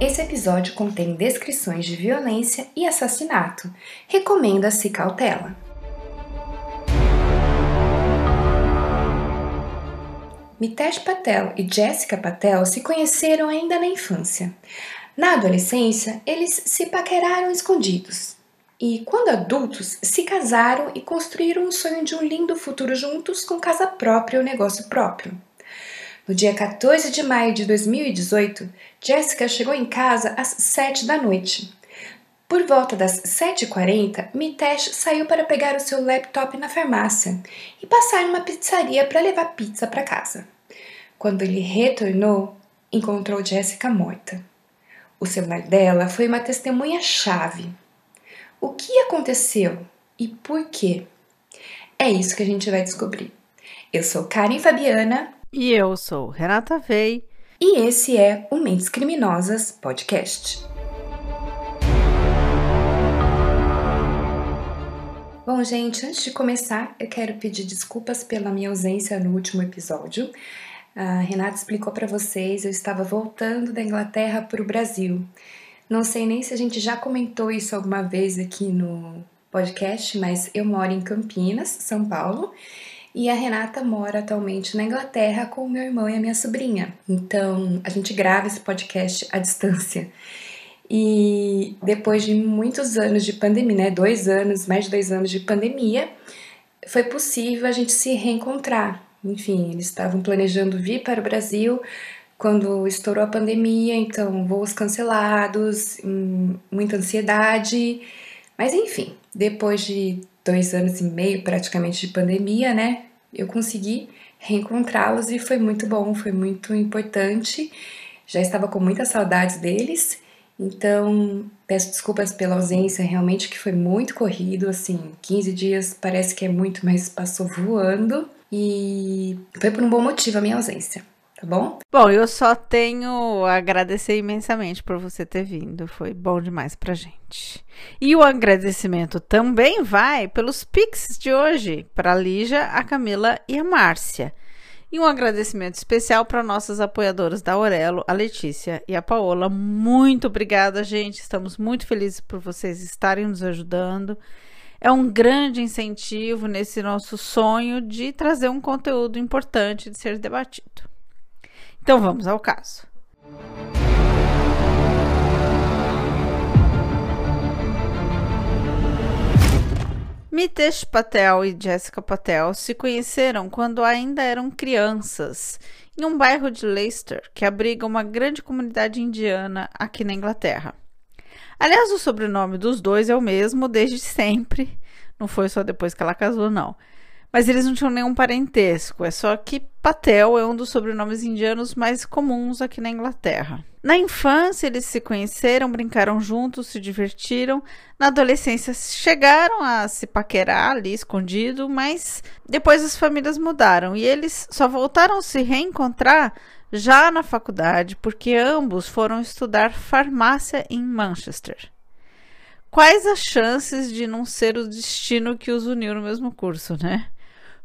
Esse episódio contém descrições de violência e assassinato. Recomenda-se cautela. Mitesh Patel e Jessica Patel se conheceram ainda na infância. Na adolescência, eles se paqueraram escondidos. E, quando adultos, se casaram e construíram o sonho de um lindo futuro juntos com casa própria ou negócio próprio. No dia 14 de maio de 2018, Jessica chegou em casa às 7 da noite. Por volta das 7h40, Mitesh saiu para pegar o seu laptop na farmácia e passar numa pizzaria para levar pizza para casa. Quando ele retornou, encontrou Jessica morta. O celular dela foi uma testemunha-chave. O que aconteceu e por quê? É isso que a gente vai descobrir. Eu sou Karen Fabiana. E eu sou Renata Vei. E esse é o Mentes Criminosas Podcast. Bom, gente, antes de começar, eu quero pedir desculpas pela minha ausência no último episódio. A Renata explicou para vocês, eu estava voltando da Inglaterra para o Brasil. Não sei nem se a gente já comentou isso alguma vez aqui no podcast, mas eu moro em Campinas, São Paulo, e a Renata mora atualmente na Inglaterra com o meu irmão e a minha sobrinha. Então, a gente grava esse podcast à distância. E depois de muitos anos de pandemia, né, dois anos, mais de dois anos de pandemia, foi possível a gente se reencontrar. Enfim, eles estavam planejando vir para o Brasil quando estourou a pandemia, então voos cancelados, hum, muita ansiedade. Mas enfim, depois de dois anos e meio praticamente de pandemia, né, eu consegui reencontrá-los e foi muito bom, foi muito importante. Já estava com muitas saudades deles então, peço desculpas pela ausência, realmente que foi muito corrido, assim, 15 dias parece que é muito, mas passou voando e foi por um bom motivo a minha ausência. Tá bom? Bom, eu só tenho a agradecer imensamente por você ter vindo. Foi bom demais pra gente. E o agradecimento também vai pelos Pix de hoje, para Lígia, a Camila e a Márcia. E um agradecimento especial para nossas apoiadoras da Aurelo, a Letícia e a Paola. Muito obrigada, gente. Estamos muito felizes por vocês estarem nos ajudando. É um grande incentivo nesse nosso sonho de trazer um conteúdo importante de ser debatido. Então vamos ao caso. Mitesh Patel e Jessica Patel se conheceram quando ainda eram crianças, em um bairro de Leicester que abriga uma grande comunidade indiana aqui na Inglaterra. Aliás, o sobrenome dos dois é o mesmo desde sempre, não foi só depois que ela casou, não. Mas eles não tinham nenhum parentesco, é só que Patel é um dos sobrenomes indianos mais comuns aqui na Inglaterra. Na infância, eles se conheceram, brincaram juntos, se divertiram. Na adolescência, chegaram a se paquerar ali escondido, mas depois as famílias mudaram e eles só voltaram a se reencontrar já na faculdade, porque ambos foram estudar farmácia em Manchester. Quais as chances de não ser o destino que os uniu no mesmo curso, né?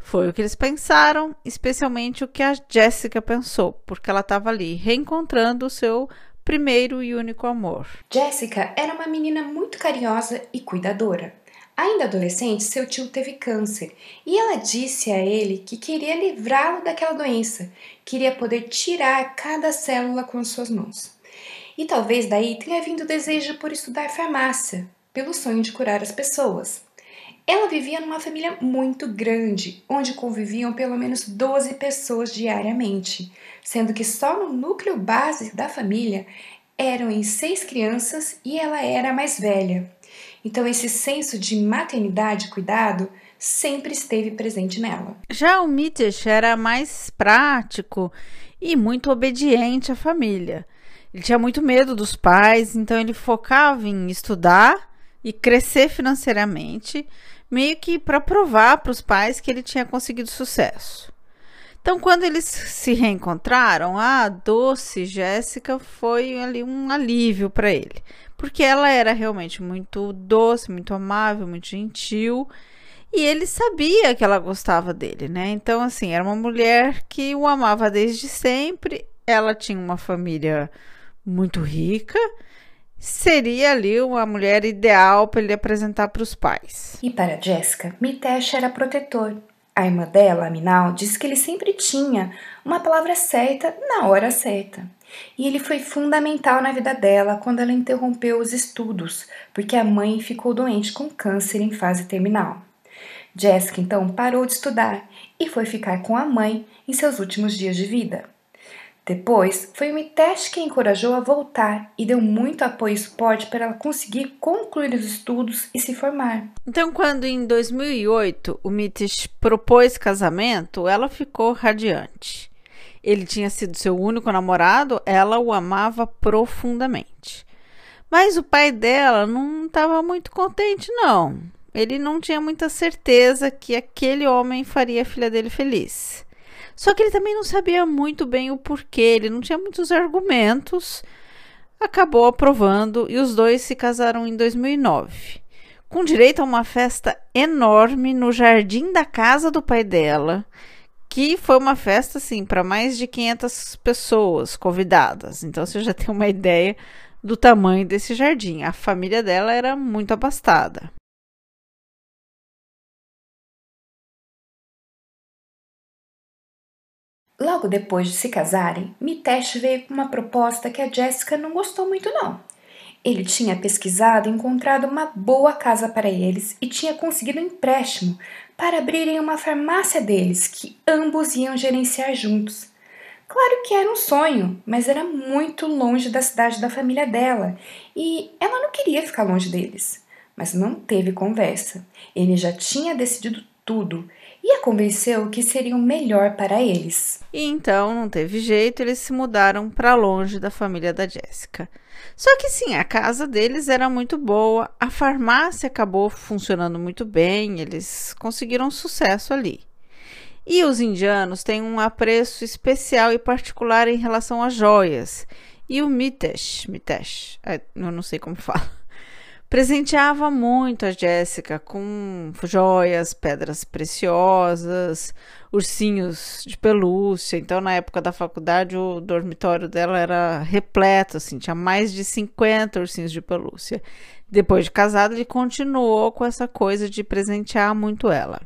Foi o que eles pensaram, especialmente o que a Jéssica pensou, porque ela estava ali reencontrando o seu primeiro e único amor. Jéssica era uma menina muito carinhosa e cuidadora. Ainda adolescente, seu tio teve câncer e ela disse a ele que queria livrá-lo daquela doença, queria poder tirar cada célula com suas mãos. E talvez daí tenha vindo o desejo por estudar farmácia, pelo sonho de curar as pessoas. Ela vivia numa família muito grande, onde conviviam pelo menos 12 pessoas diariamente, sendo que só no núcleo base da família eram em seis crianças e ela era a mais velha. Então, esse senso de maternidade e cuidado sempre esteve presente nela. Já o Mitesh era mais prático e muito obediente à família. Ele tinha muito medo dos pais, então ele focava em estudar e crescer financeiramente meio que para provar para os pais que ele tinha conseguido sucesso. Então, quando eles se reencontraram, a doce Jéssica foi ali um alívio para ele, porque ela era realmente muito doce, muito amável, muito gentil, e ele sabia que ela gostava dele, né? Então, assim, era uma mulher que o amava desde sempre. Ela tinha uma família muito rica, seria ali uma mulher ideal para ele apresentar para os pais. E para Jessica, Mitesh era protetor. A irmã dela, Minal, disse que ele sempre tinha uma palavra certa na hora certa. E ele foi fundamental na vida dela quando ela interrompeu os estudos, porque a mãe ficou doente com câncer em fase terminal. Jessica então parou de estudar e foi ficar com a mãe em seus últimos dias de vida. Depois, foi o Mitesh que a encorajou a voltar e deu muito apoio e suporte para ela conseguir concluir os estudos e se formar. Então, quando em 2008 o Mitesh propôs casamento, ela ficou radiante. Ele tinha sido seu único namorado, ela o amava profundamente. Mas o pai dela não estava muito contente, não. Ele não tinha muita certeza que aquele homem faria a filha dele feliz. Só que ele também não sabia muito bem o porquê, ele não tinha muitos argumentos. Acabou aprovando e os dois se casaram em 2009, com direito a uma festa enorme no jardim da casa do pai dela, que foi uma festa assim para mais de 500 pessoas convidadas. Então você já tem uma ideia do tamanho desse jardim. A família dela era muito abastada. Logo depois de se casarem, Mitesh veio com uma proposta que a Jessica não gostou muito não. Ele tinha pesquisado e encontrado uma boa casa para eles e tinha conseguido um empréstimo para abrirem uma farmácia deles, que ambos iam gerenciar juntos. Claro que era um sonho, mas era muito longe da cidade da família dela e ela não queria ficar longe deles. Mas não teve conversa. Ele já tinha decidido tudo e a convenceu que seria o melhor para eles. E então não teve jeito, eles se mudaram para longe da família da Jéssica. Só que sim, a casa deles era muito boa, a farmácia acabou funcionando muito bem, eles conseguiram sucesso ali. E os indianos têm um apreço especial e particular em relação às joias. E o Mitesh, Mitesh, é, eu não sei como fala, presenteava muito a Jéssica com joias, pedras preciosas, ursinhos de pelúcia. Então, na época da faculdade, o dormitório dela era repleto, assim, tinha mais de 50 ursinhos de pelúcia. Depois de casado, ele continuou com essa coisa de presentear muito ela.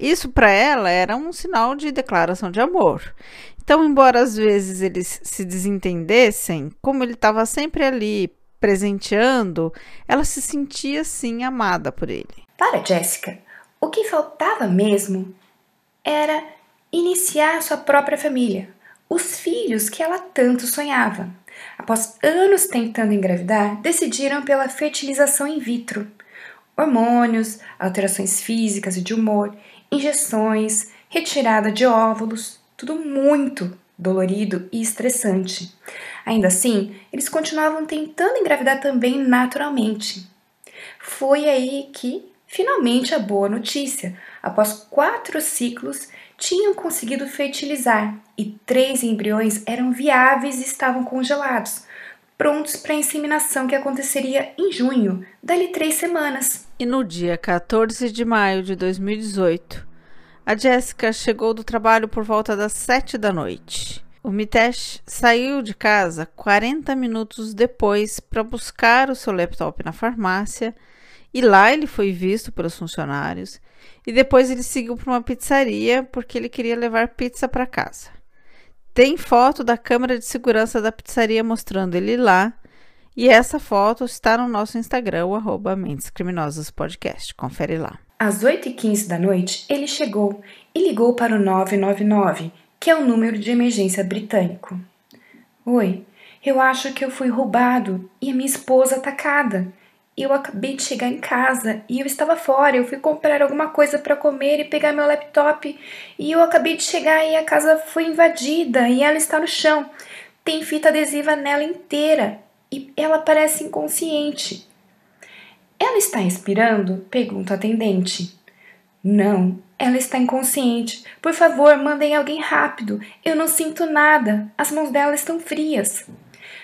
Isso para ela era um sinal de declaração de amor. Então, embora às vezes eles se desentendessem, como ele estava sempre ali presenteando, ela se sentia sim amada por ele. Para Jessica, o que faltava mesmo era iniciar sua própria família, os filhos que ela tanto sonhava. Após anos tentando engravidar, decidiram pela fertilização in vitro. Hormônios, alterações físicas e de humor, injeções, retirada de óvulos, tudo muito dolorido e estressante. Ainda assim, eles continuavam tentando engravidar também naturalmente. Foi aí que, finalmente, a boa notícia: após quatro ciclos, tinham conseguido fertilizar e três embriões eram viáveis e estavam congelados, prontos para a inseminação que aconteceria em junho, dali três semanas. E no dia 14 de maio de 2018, a Jéssica chegou do trabalho por volta das sete da noite. O Mitesh saiu de casa 40 minutos depois para buscar o seu laptop na farmácia e lá ele foi visto pelos funcionários e depois ele seguiu para uma pizzaria porque ele queria levar pizza para casa. Tem foto da câmera de segurança da pizzaria mostrando ele lá e essa foto está no nosso Instagram, arroba Mentes Criminosas Podcast. Confere lá. Às 8h15 da noite, ele chegou e ligou para o 999 que é o número de emergência britânico. Oi, eu acho que eu fui roubado e a minha esposa atacada. Eu acabei de chegar em casa e eu estava fora. Eu fui comprar alguma coisa para comer e pegar meu laptop e eu acabei de chegar e a casa foi invadida e ela está no chão. Tem fita adesiva nela inteira e ela parece inconsciente. Ela está respirando? Pergunta a atendente. Não, ela está inconsciente. Por favor, mandem alguém rápido. Eu não sinto nada. As mãos dela estão frias.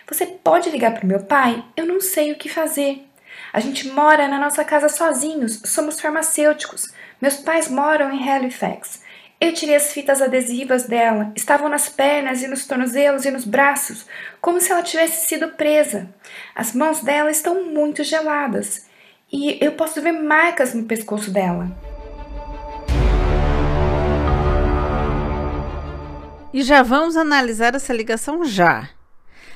Você pode ligar para meu pai? Eu não sei o que fazer. A gente mora na nossa casa sozinhos. Somos farmacêuticos. Meus pais moram em Halifax. Eu tirei as fitas adesivas dela, estavam nas pernas e nos tornozelos e nos braços, como se ela tivesse sido presa. As mãos dela estão muito geladas e eu posso ver marcas no pescoço dela. E já vamos analisar essa ligação já.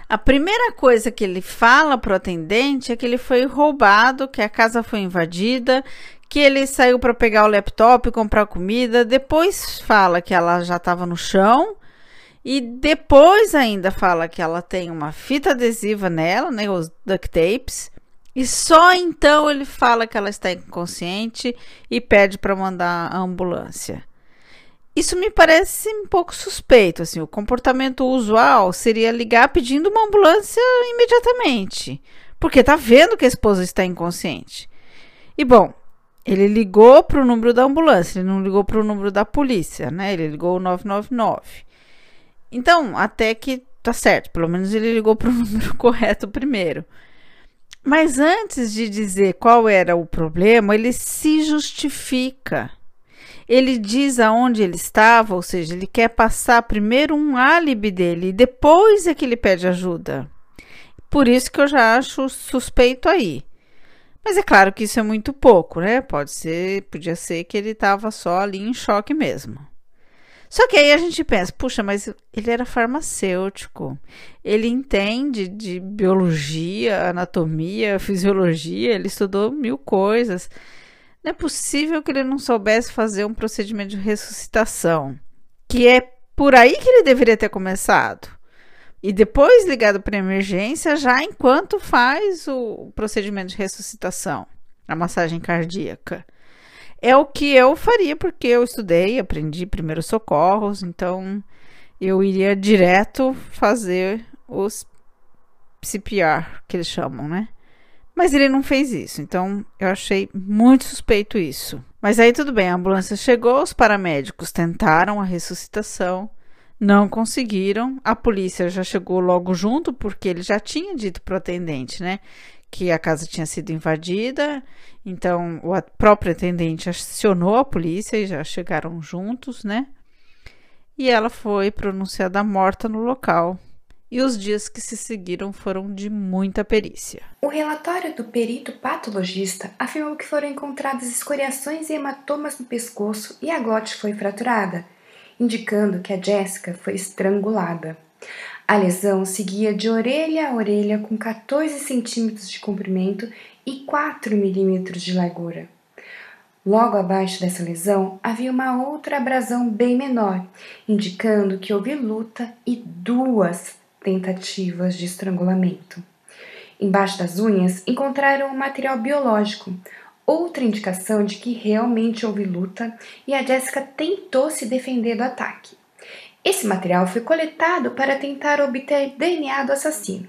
A primeira coisa que ele fala para o atendente é que ele foi roubado, que a casa foi invadida, que ele saiu para pegar o laptop e comprar comida. Depois fala que ela já estava no chão. E depois ainda fala que ela tem uma fita adesiva nela, né, os duct tapes. E só então ele fala que ela está inconsciente e pede para mandar a ambulância. Isso me parece um pouco suspeito, assim, o comportamento usual seria ligar pedindo uma ambulância imediatamente, porque tá vendo que a esposa está inconsciente. E bom, ele ligou para o número da ambulância, ele não ligou para o número da polícia, né? Ele ligou o 999. Então, até que tá certo, pelo menos ele ligou para o número correto primeiro. Mas antes de dizer qual era o problema, ele se justifica. Ele diz aonde ele estava, ou seja, ele quer passar primeiro um álibi dele e depois é que ele pede ajuda. Por isso que eu já acho suspeito aí. Mas é claro que isso é muito pouco, né? Pode ser, podia ser que ele estava só ali em choque mesmo. Só que aí a gente pensa, puxa, mas ele era farmacêutico. Ele entende de biologia, anatomia, fisiologia, ele estudou mil coisas. É possível que ele não soubesse fazer um procedimento de ressuscitação, que é por aí que ele deveria ter começado e depois ligado para emergência já enquanto faz o procedimento de ressuscitação, a massagem cardíaca. É o que eu faria porque eu estudei, aprendi primeiros socorros, então eu iria direto fazer os CPR, que eles chamam, né? Mas ele não fez isso, então eu achei muito suspeito isso. Mas aí tudo bem, a ambulância chegou, os paramédicos tentaram a ressuscitação, não conseguiram. A polícia já chegou logo junto, porque ele já tinha dito para o atendente, né? Que a casa tinha sido invadida. Então, o próprio atendente acionou a polícia e já chegaram juntos, né? E ela foi pronunciada morta no local. E os dias que se seguiram foram de muita perícia. O relatório do perito patologista afirmou que foram encontradas escoriações e hematomas no pescoço e a glote foi fraturada indicando que a Jéssica foi estrangulada. A lesão seguia de orelha a orelha com 14 centímetros de comprimento e 4 milímetros de largura. Logo abaixo dessa lesão havia uma outra abrasão bem menor, indicando que houve luta e duas tentativas de estrangulamento. Embaixo das unhas encontraram material biológico, outra indicação de que realmente houve luta e a Jessica tentou se defender do ataque. Esse material foi coletado para tentar obter DNA do assassino.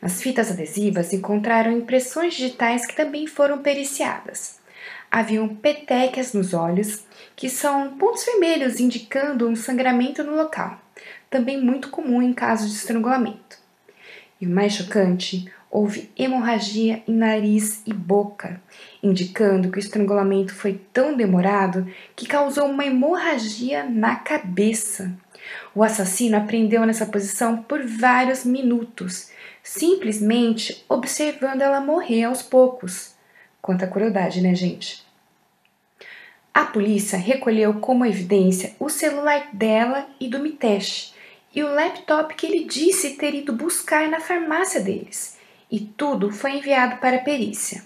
Nas fitas adesivas encontraram impressões digitais que também foram periciadas. Haviam petecas nos olhos, que são pontos vermelhos indicando um sangramento no local, também muito comum em casos de estrangulamento. E o mais chocante, houve hemorragia em nariz e boca, indicando que o estrangulamento foi tão demorado que causou uma hemorragia na cabeça. O assassino aprendeu nessa posição por vários minutos, simplesmente observando ela morrer aos poucos. Quanta crueldade, né, gente? A polícia recolheu como evidência o celular dela e do Mitesh e o laptop que ele disse ter ido buscar na farmácia deles e tudo foi enviado para a perícia.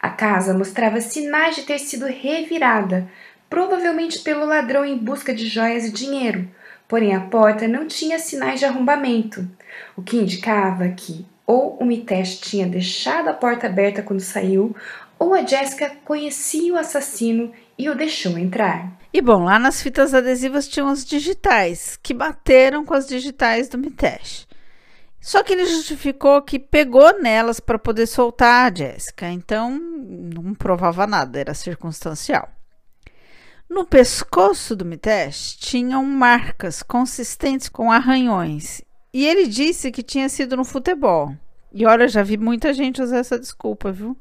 A casa mostrava sinais de ter sido revirada, provavelmente pelo ladrão em busca de joias e dinheiro, porém a porta não tinha sinais de arrombamento, o que indicava que ou o Mitesh tinha deixado a porta aberta quando saiu, ou a Jéssica conhecia o assassino e o deixou entrar. E bom, lá nas fitas adesivas tinham as digitais, que bateram com as digitais do Mitesh. Só que ele justificou que pegou nelas para poder soltar a Jéssica, então não provava nada, era circunstancial. No pescoço do Mitesh tinham marcas consistentes com arranhões, e ele disse que tinha sido no futebol. E olha, já vi muita gente usar essa desculpa, viu?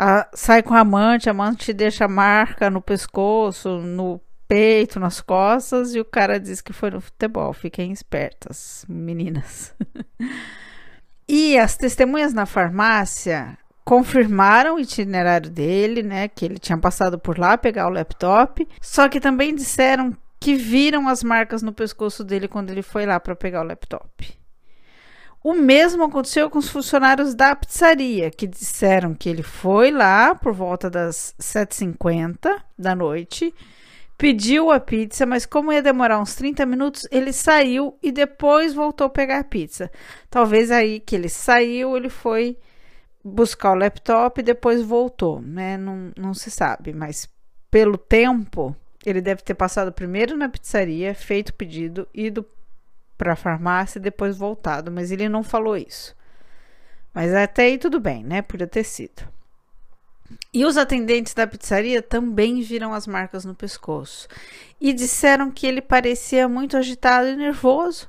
A, sai com a amante, a amante deixa marca no pescoço, no peito, nas costas, e o cara disse que foi no futebol. Fiquem espertas, meninas. e as testemunhas na farmácia confirmaram o itinerário dele, né, que ele tinha passado por lá pegar o laptop, só que também disseram que viram as marcas no pescoço dele quando ele foi lá para pegar o laptop. O mesmo aconteceu com os funcionários da pizzaria, que disseram que ele foi lá por volta das 7h50 da noite, pediu a pizza, mas como ia demorar uns 30 minutos, ele saiu e depois voltou a pegar a pizza. Talvez aí que ele saiu, ele foi buscar o laptop e depois voltou, né? Não, não se sabe, mas pelo tempo, ele deve ter passado primeiro na pizzaria, feito o pedido, ido para a farmácia e depois voltado, mas ele não falou isso. Mas até aí tudo bem, né? Podia ter sido. E os atendentes da pizzaria também viram as marcas no pescoço e disseram que ele parecia muito agitado e nervoso.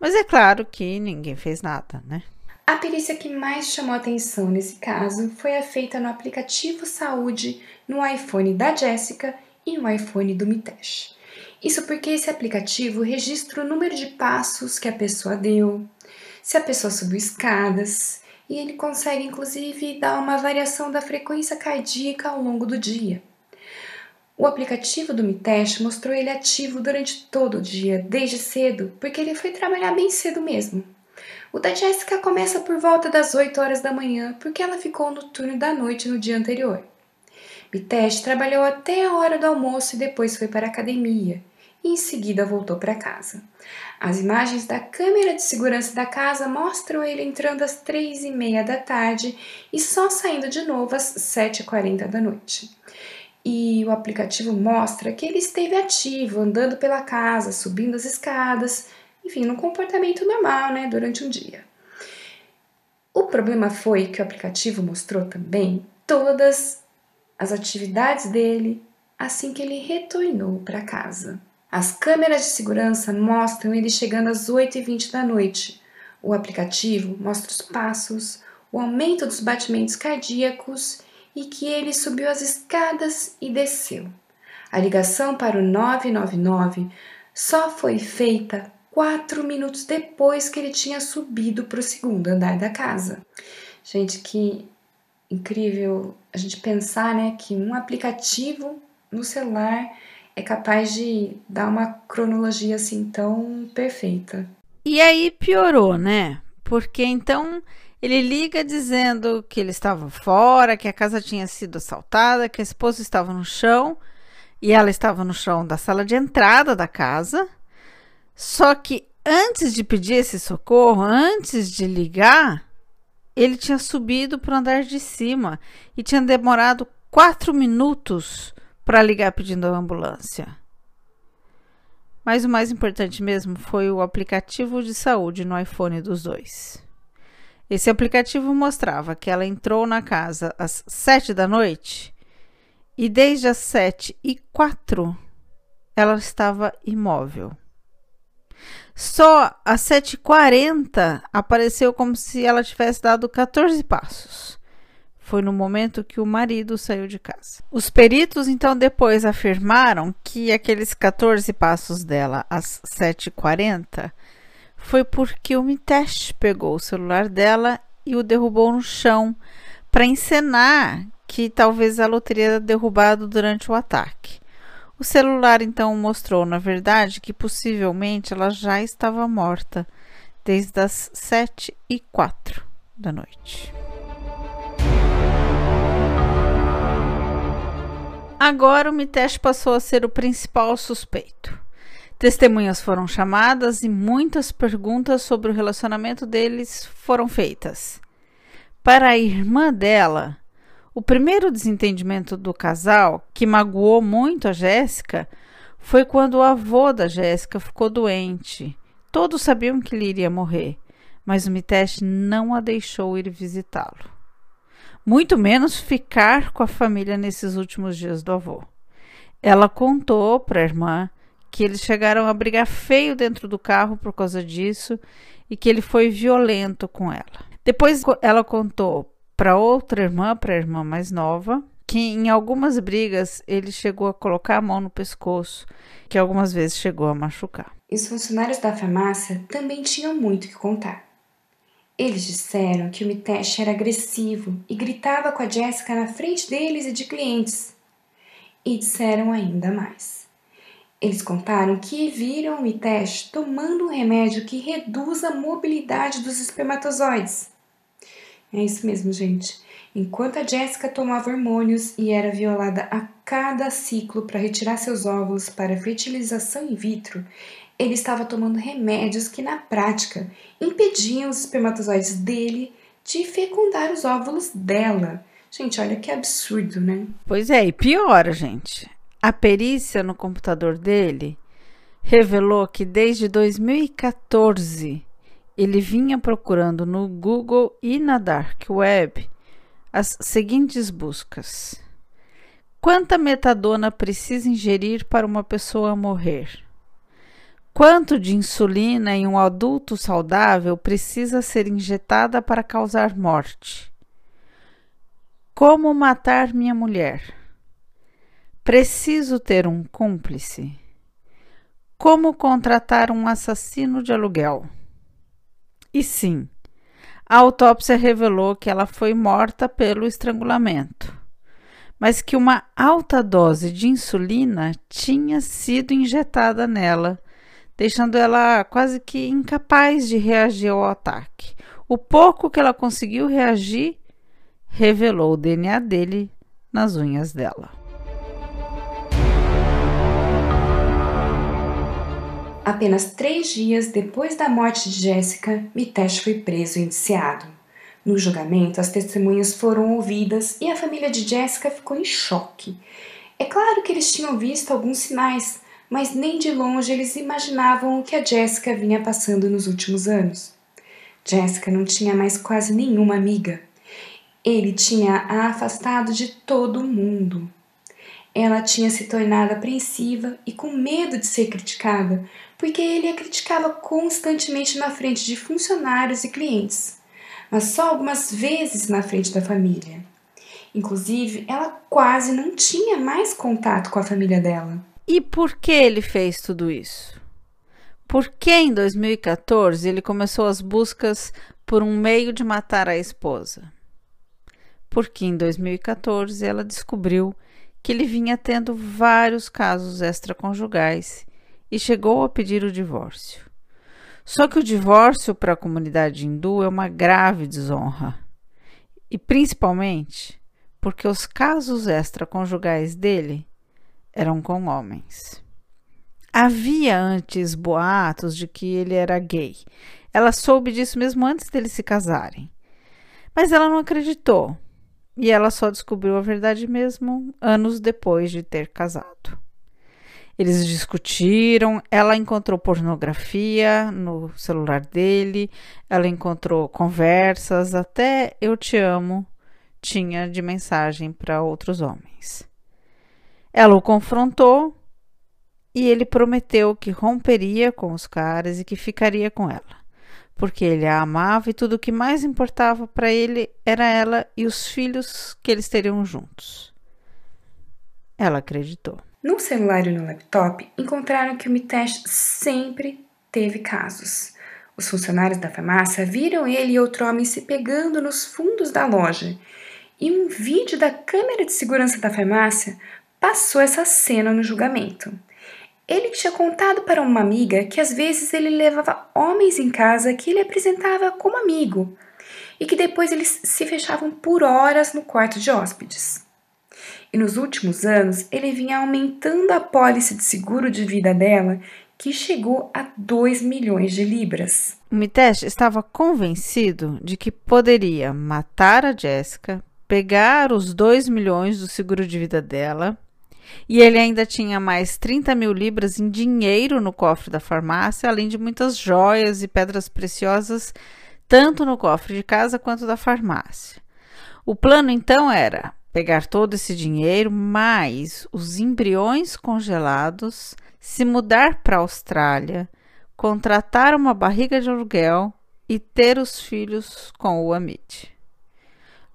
Mas é claro que ninguém fez nada, né? A perícia que mais chamou atenção nesse caso foi a feita no aplicativo Saúde no iPhone da Jéssica e no iPhone do Mitesh. Isso porque esse aplicativo registra o número de passos que a pessoa deu, se a pessoa subiu escadas, e ele consegue inclusive dar uma variação da frequência cardíaca ao longo do dia. O aplicativo do Mitesh mostrou ele ativo durante todo o dia, desde cedo, porque ele foi trabalhar bem cedo mesmo. O da Jéssica começa por volta das 8 horas da manhã, porque ela ficou no turno da noite no dia anterior. Mitesh trabalhou até a hora do almoço e depois foi para a academia e em seguida voltou para casa. As imagens da câmera de segurança da casa mostram ele entrando às três e meia da tarde e só saindo de novo às sete e quarenta da noite. E o aplicativo mostra que ele esteve ativo, andando pela casa, subindo as escadas, enfim, num comportamento normal, né, durante um dia. O problema foi que o aplicativo mostrou também todas as atividades dele assim que ele retornou para casa. As câmeras de segurança mostram ele chegando às 8h20 da noite. O aplicativo mostra os passos, o aumento dos batimentos cardíacos e que ele subiu as escadas e desceu. A ligação para o 999 só foi feita quatro minutos depois que ele tinha subido para o segundo andar da casa. Gente, que incrível a gente pensar né, que um aplicativo no celular é capaz de dar uma cronologia assim tão perfeita. E aí piorou, né? Porque então ele liga dizendo que ele estava fora, que a casa tinha sido assaltada, que a esposa estava no chão e ela estava no chão da sala de entrada da casa. Só que antes de pedir esse socorro, antes de ligar, ele tinha subido para o andar de cima e tinha demorado quatro minutos para ligar pedindo a ambulância. Mas o mais importante mesmo foi o aplicativo de saúde no iPhone dos dois. Esse aplicativo mostrava que ela entrou na casa às sete da noite e desde as sete e quatro ela estava imóvel. Só às 7h40 apareceu como se ela tivesse dado 14 passos. Foi no momento que o marido saiu de casa. Os peritos então depois afirmaram que aqueles 14 passos dela às 7h40 foi porque o Mitesh pegou o celular dela e o derrubou no chão para encenar que talvez ela o teria derrubado durante o ataque. O celular então mostrou, na verdade, que possivelmente ela já estava morta desde as 7 e 4 da noite. Agora o Mitesh passou a ser o principal suspeito. Testemunhas foram chamadas e muitas perguntas sobre o relacionamento deles foram feitas. Para a irmã dela, o primeiro desentendimento do casal, que magoou muito a Jéssica, foi quando o avô da Jéssica ficou doente. Todos sabiam que ele iria morrer, mas o Mitesh não a deixou ir visitá-lo muito menos ficar com a família nesses últimos dias do avô. Ela contou para a irmã que eles chegaram a brigar feio dentro do carro por causa disso e que ele foi violento com ela. Depois ela contou para outra irmã, para a irmã mais nova, que em algumas brigas ele chegou a colocar a mão no pescoço, que algumas vezes chegou a machucar. Os funcionários da farmácia também tinham muito que contar. Eles disseram que o Mitesh era agressivo e gritava com a Jéssica na frente deles e de clientes. E disseram ainda mais. Eles contaram que viram o Mitesh tomando um remédio que reduz a mobilidade dos espermatozoides. É isso mesmo, gente. Enquanto a Jéssica tomava hormônios e era violada a cada ciclo para retirar seus óvulos para fertilização in vitro, ele estava tomando remédios que, na prática, impediam os espermatozoides dele de fecundar os óvulos dela. Gente, olha que absurdo, né? Pois é, e piora, gente. A perícia no computador dele revelou que desde 2014 ele vinha procurando no Google e na Dark Web as seguintes buscas: Quanta metadona precisa ingerir para uma pessoa morrer? Quanto de insulina em um adulto saudável precisa ser injetada para causar morte? Como matar minha mulher? Preciso ter um cúmplice? Como contratar um assassino de aluguel? E sim, a autópsia revelou que ela foi morta pelo estrangulamento, mas que uma alta dose de insulina tinha sido injetada nela deixando ela quase que incapaz de reagir ao ataque. O pouco que ela conseguiu reagir revelou o DNA dele nas unhas dela. Apenas três dias depois da morte de Jéssica, Mitesh foi preso e indiciado. No julgamento, as testemunhas foram ouvidas e a família de Jéssica ficou em choque. É claro que eles tinham visto alguns sinais, mas nem de longe eles imaginavam o que a Jéssica vinha passando nos últimos anos. Jéssica não tinha mais quase nenhuma amiga. Ele tinha a afastado de todo mundo. Ela tinha se tornado apreensiva e com medo de ser criticada, porque ele a criticava constantemente na frente de funcionários e clientes, mas só algumas vezes na frente da família. Inclusive, ela quase não tinha mais contato com a família dela. E por que ele fez tudo isso? Por que em 2014 ele começou as buscas por um meio de matar a esposa? Porque em 2014 ela descobriu que ele vinha tendo vários casos extraconjugais e chegou a pedir o divórcio. Só que o divórcio para a comunidade hindu é uma grave desonra. E principalmente porque os casos extraconjugais dele eram com homens. Havia antes boatos de que ele era gay. Ela soube disso mesmo antes deles se casarem. Mas ela não acreditou. E ela só descobriu a verdade mesmo anos depois de ter casado. Eles discutiram, ela encontrou pornografia no celular dele, ela encontrou conversas, até eu te amo tinha de mensagem para outros homens. Ela o confrontou e ele prometeu que romperia com os caras e que ficaria com ela, porque ele a amava e tudo o que mais importava para ele era ela e os filhos que eles teriam juntos. Ela acreditou. No celular e no laptop, encontraram que o Mitesh sempre teve casos. Os funcionários da farmácia viram ele e outro homem se pegando nos fundos da loja. E um vídeo da câmera de segurança da farmácia passou essa cena no julgamento. Ele tinha contado para uma amiga que às vezes ele levava homens em casa que ele apresentava como amigo e que depois eles se fechavam por horas no quarto de hóspedes. E nos últimos anos ele vinha aumentando a pólice de seguro de vida dela, que chegou a 2 milhões de libras. Mitesh estava convencido de que poderia matar a Jessica, pegar os 2 milhões do seguro de vida dela e ele ainda tinha mais 30 mil libras em dinheiro no cofre da farmácia, além de muitas joias e pedras preciosas, tanto no cofre de casa quanto da farmácia. O plano então era pegar todo esse dinheiro, mais os embriões congelados, se mudar para a Austrália, contratar uma barriga de aluguel e ter os filhos com o Amit.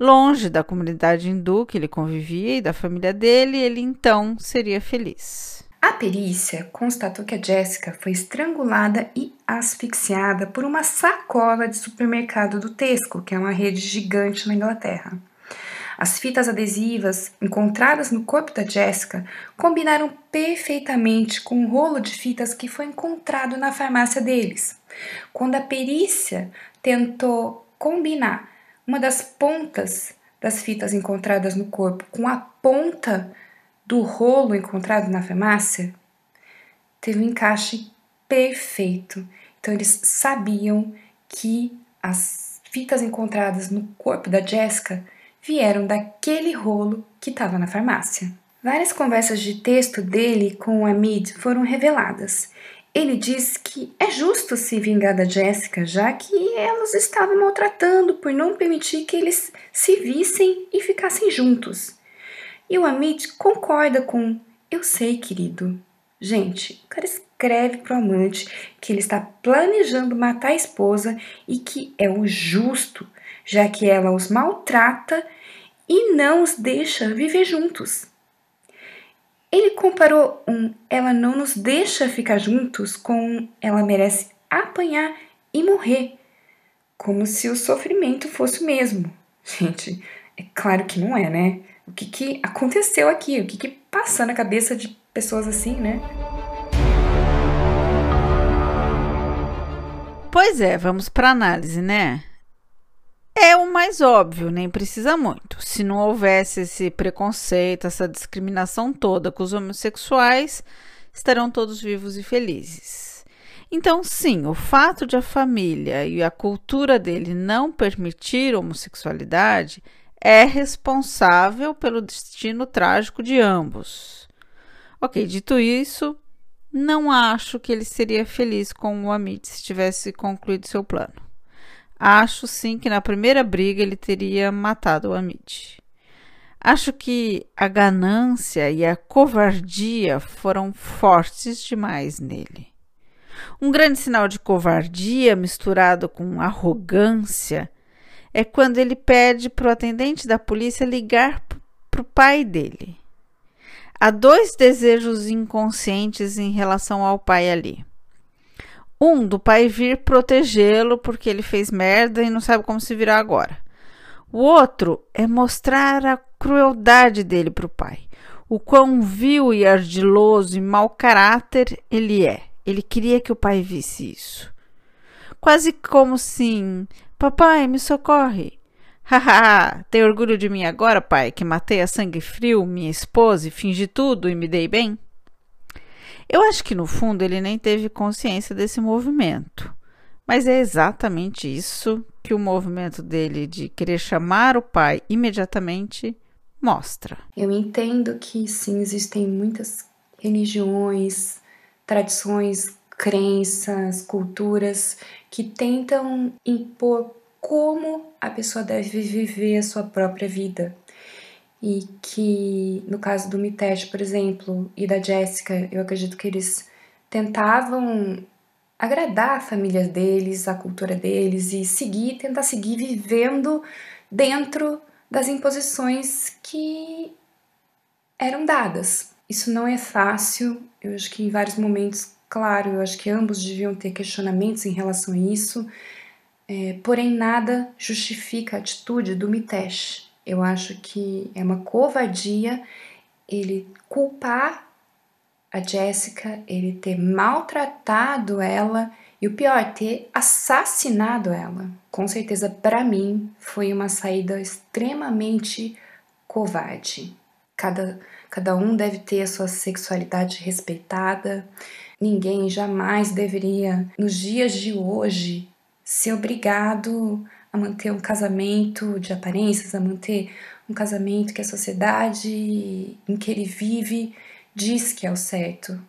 Longe da comunidade hindu que ele convivia e da família dele, ele então seria feliz. A perícia constatou que a Jessica foi estrangulada e asfixiada por uma sacola de supermercado do Tesco, que é uma rede gigante na Inglaterra. As fitas adesivas encontradas no corpo da Jessica combinaram perfeitamente com o rolo de fitas que foi encontrado na farmácia deles. Quando a perícia tentou combinar uma das pontas das fitas encontradas no corpo com a ponta do rolo encontrado na farmácia, teve um encaixe perfeito. Então eles sabiam que as fitas encontradas no corpo da Jessica vieram daquele rolo que estava na farmácia. Várias conversas de texto dele com o Amid foram reveladas. Ele diz que é justo se vingar da Jessica, já que elas estavam maltratando por não permitir que eles se vissem e ficassem juntos. E o Amit concorda com: Eu sei, querido. Gente, o cara escreve pro amante que ele está planejando matar a esposa e que é o justo já que ela os maltrata e não os deixa viver juntos. Ele comparou um ela não nos deixa ficar juntos com ela merece apanhar e morrer, como se o sofrimento fosse o mesmo. Gente, é claro que não é, né? O que, que aconteceu aqui? O que, que passa na cabeça de pessoas assim, né? Pois é, vamos para análise, né? É o mais óbvio, nem precisa muito. Se não houvesse esse preconceito, essa discriminação toda com os homossexuais, estarão todos vivos e felizes. Então, sim, o fato de a família e a cultura dele não permitir homossexualidade é responsável pelo destino trágico de ambos. Ok, dito isso, não acho que ele seria feliz com o Amit se tivesse concluído seu plano. Acho sim que na primeira briga ele teria matado o Amit. Acho que a ganância e a covardia foram fortes demais nele. Um grande sinal de covardia misturado com arrogância é quando ele pede para o atendente da polícia ligar para o pai dele. Há dois desejos inconscientes em relação ao pai ali. Um, do pai vir protegê-lo porque ele fez merda e não sabe como se virar agora. O outro é mostrar a crueldade dele para o pai. O quão vil e ardiloso e mau caráter ele é. Ele queria que o pai visse isso. Quase como assim: Papai, me socorre. Haha, tem orgulho de mim agora, pai, que matei a sangue frio minha esposa e fingi tudo e me dei bem? Eu acho que no fundo ele nem teve consciência desse movimento. Mas é exatamente isso que o movimento dele de querer chamar o pai imediatamente mostra. Eu entendo que sim, existem muitas religiões, tradições, crenças, culturas que tentam impor como a pessoa deve viver a sua própria vida e que no caso do Mitesh, por exemplo, e da Jéssica, eu acredito que eles tentavam agradar a família deles, a cultura deles e seguir, tentar seguir vivendo dentro das imposições que eram dadas. Isso não é fácil, eu acho que em vários momentos, claro, eu acho que ambos deviam ter questionamentos em relação a isso, é, porém nada justifica a atitude do Mitesh eu acho que é uma covardia ele culpar a Jéssica, ele ter maltratado ela e o pior, ter assassinado ela. Com certeza, para mim, foi uma saída extremamente covarde. Cada, cada um deve ter a sua sexualidade respeitada. Ninguém jamais deveria, nos dias de hoje, ser obrigado a manter um casamento de aparências, a manter um casamento que a sociedade em que ele vive diz que é o certo.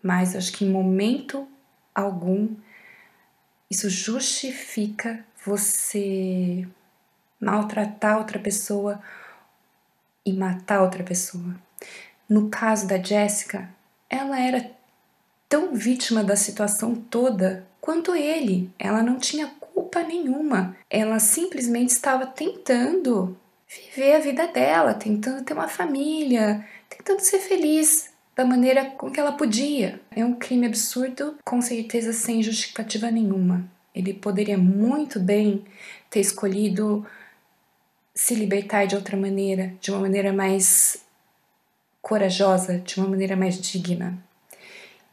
Mas acho que em momento algum isso justifica você maltratar outra pessoa e matar outra pessoa. No caso da Jéssica, ela era tão vítima da situação toda quanto ele. Ela não tinha culpa nenhuma. Ela simplesmente estava tentando viver a vida dela, tentando ter uma família, tentando ser feliz da maneira com que ela podia. É um crime absurdo, com certeza sem justificativa nenhuma. Ele poderia muito bem ter escolhido se libertar de outra maneira, de uma maneira mais corajosa, de uma maneira mais digna.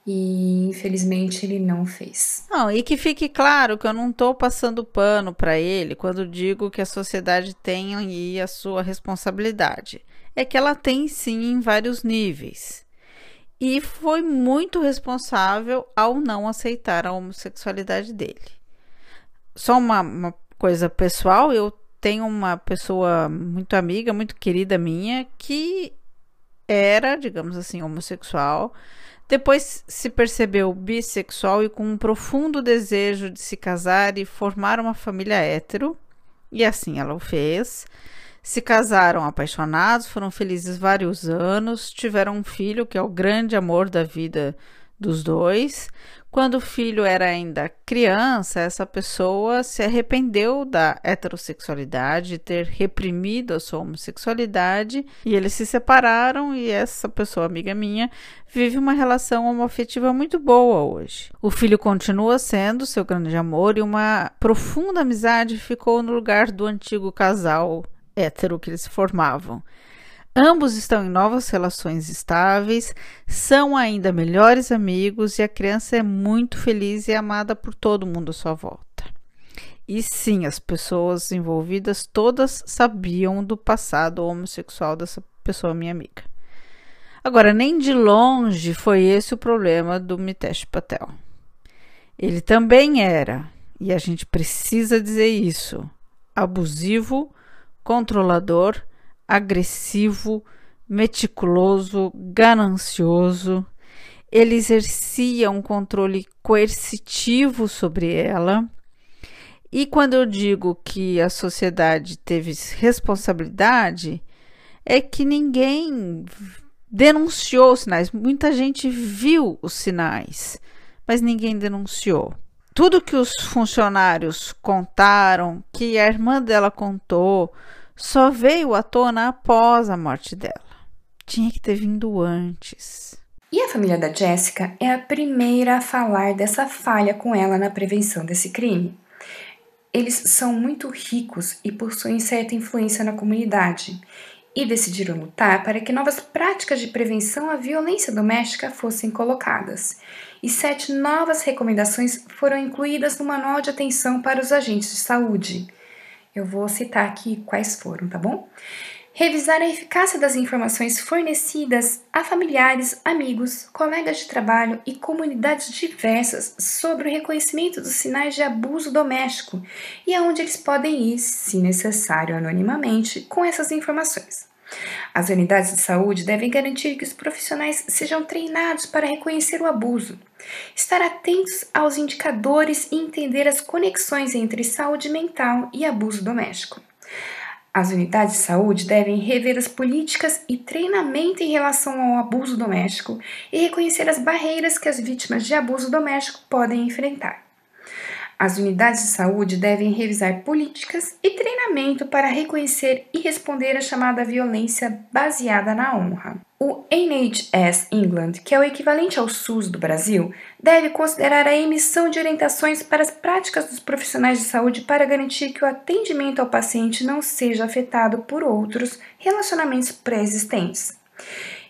E infelizmente ele não fez. Não, e que fique claro que eu não estou passando pano para ele quando digo que a sociedade tem aí a sua responsabilidade. É que ela tem sim em vários níveis. E foi muito responsável ao não aceitar a homossexualidade dele. Só uma, uma coisa pessoal, eu tenho uma pessoa muito amiga, muito querida minha, que era, digamos assim, homossexual depois se percebeu bissexual e com um profundo desejo de se casar e formar uma família hétero, e assim ela o fez. Se casaram apaixonados, foram felizes vários anos, tiveram um filho que é o grande amor da vida dos dois. Quando o filho era ainda criança, essa pessoa se arrependeu da heterossexualidade, de ter reprimido a sua homossexualidade, e eles se separaram e essa pessoa, amiga minha, vive uma relação homoafetiva muito boa hoje. O filho continua sendo seu grande amor e uma profunda amizade ficou no lugar do antigo casal hétero que eles formavam. Ambos estão em novas relações estáveis, são ainda melhores amigos e a criança é muito feliz e amada por todo mundo à sua volta. E sim, as pessoas envolvidas todas sabiam do passado homossexual dessa pessoa, minha amiga. Agora, nem de longe foi esse o problema do Mitesh Patel. Ele também era, e a gente precisa dizer isso, abusivo, controlador agressivo, meticuloso, ganancioso. Ele exercia um controle coercitivo sobre ela. E quando eu digo que a sociedade teve responsabilidade, é que ninguém denunciou os sinais. Muita gente viu os sinais, mas ninguém denunciou. Tudo que os funcionários contaram, que a irmã dela contou, só veio à tona após a morte dela. Tinha que ter vindo antes. E a família da Jessica é a primeira a falar dessa falha com ela na prevenção desse crime. Eles são muito ricos e possuem certa influência na comunidade e decidiram lutar para que novas práticas de prevenção à violência doméstica fossem colocadas. E sete novas recomendações foram incluídas no Manual de Atenção para os Agentes de Saúde. Eu vou citar aqui quais foram, tá bom? Revisar a eficácia das informações fornecidas a familiares, amigos, colegas de trabalho e comunidades diversas sobre o reconhecimento dos sinais de abuso doméstico e aonde eles podem ir, se necessário, anonimamente, com essas informações. As unidades de saúde devem garantir que os profissionais sejam treinados para reconhecer o abuso, estar atentos aos indicadores e entender as conexões entre saúde mental e abuso doméstico. As unidades de saúde devem rever as políticas e treinamento em relação ao abuso doméstico e reconhecer as barreiras que as vítimas de abuso doméstico podem enfrentar. As unidades de saúde devem revisar políticas e treinamento para reconhecer e responder à chamada violência baseada na honra. O NHS England, que é o equivalente ao SUS do Brasil, deve considerar a emissão de orientações para as práticas dos profissionais de saúde para garantir que o atendimento ao paciente não seja afetado por outros relacionamentos pré-existentes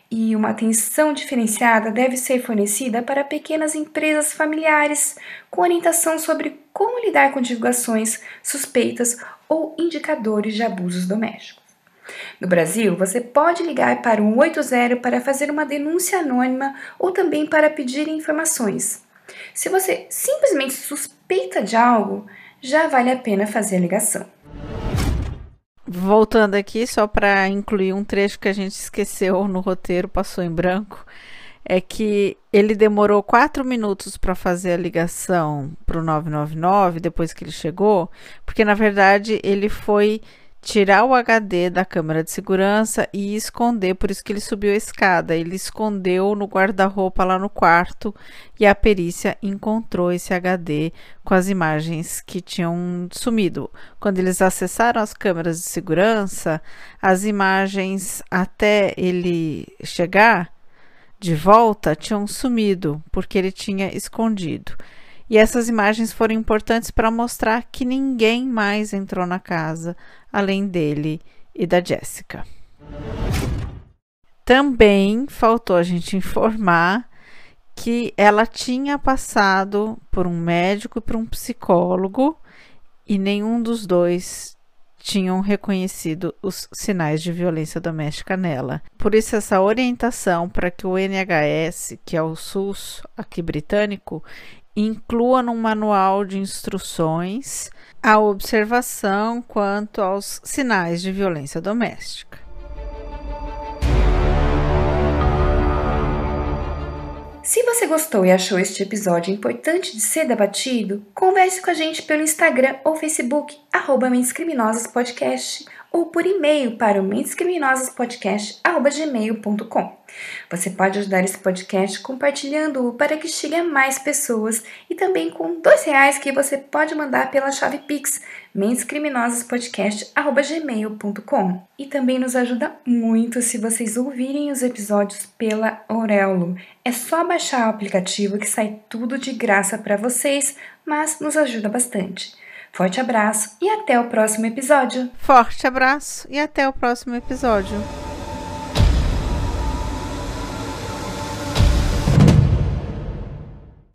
e uma atenção diferenciada deve ser fornecida para pequenas empresas familiares, com orientação sobre como lidar com divulgações suspeitas ou indicadores de abusos domésticos. No Brasil, você pode ligar para o 180 para fazer uma denúncia anônima ou também para pedir informações. Se você simplesmente suspeita de algo, já vale a pena fazer a ligação. Voltando aqui, só para incluir um trecho que a gente esqueceu no roteiro, passou em branco, é que ele demorou quatro minutos para fazer a ligação para o 999 depois que ele chegou, porque na verdade ele foi tirar o HD da câmera de segurança e esconder, por isso que ele subiu a escada. Ele escondeu no guarda-roupa lá no quarto e a perícia encontrou esse HD com as imagens que tinham sumido. Quando eles acessaram as câmeras de segurança, as imagens até ele chegar de volta tinham sumido, porque ele tinha escondido. E essas imagens foram importantes para mostrar que ninguém mais entrou na casa além dele e da Jessica. Também faltou a gente informar que ela tinha passado por um médico e por um psicólogo e nenhum dos dois tinham reconhecido os sinais de violência doméstica nela. Por isso, essa orientação para que o NHS, que é o SUS aqui britânico, inclua no manual de instruções a observação quanto aos sinais de violência doméstica. Se você gostou e achou este episódio importante de ser debatido, converse com a gente pelo Instagram ou Facebook, arroba Criminosas Podcast, ou por e-mail para o mentescriminosaspodcast.gmail.com. Você pode ajudar esse podcast compartilhando-o para que chegue a mais pessoas e também com dois reais que você pode mandar pela chave Pix mentescriminosaspodcast.gmail.com E também nos ajuda muito se vocês ouvirem os episódios pela Aurelo. É só baixar o aplicativo que sai tudo de graça para vocês, mas nos ajuda bastante. Forte abraço e até o próximo episódio. Forte abraço e até o próximo episódio.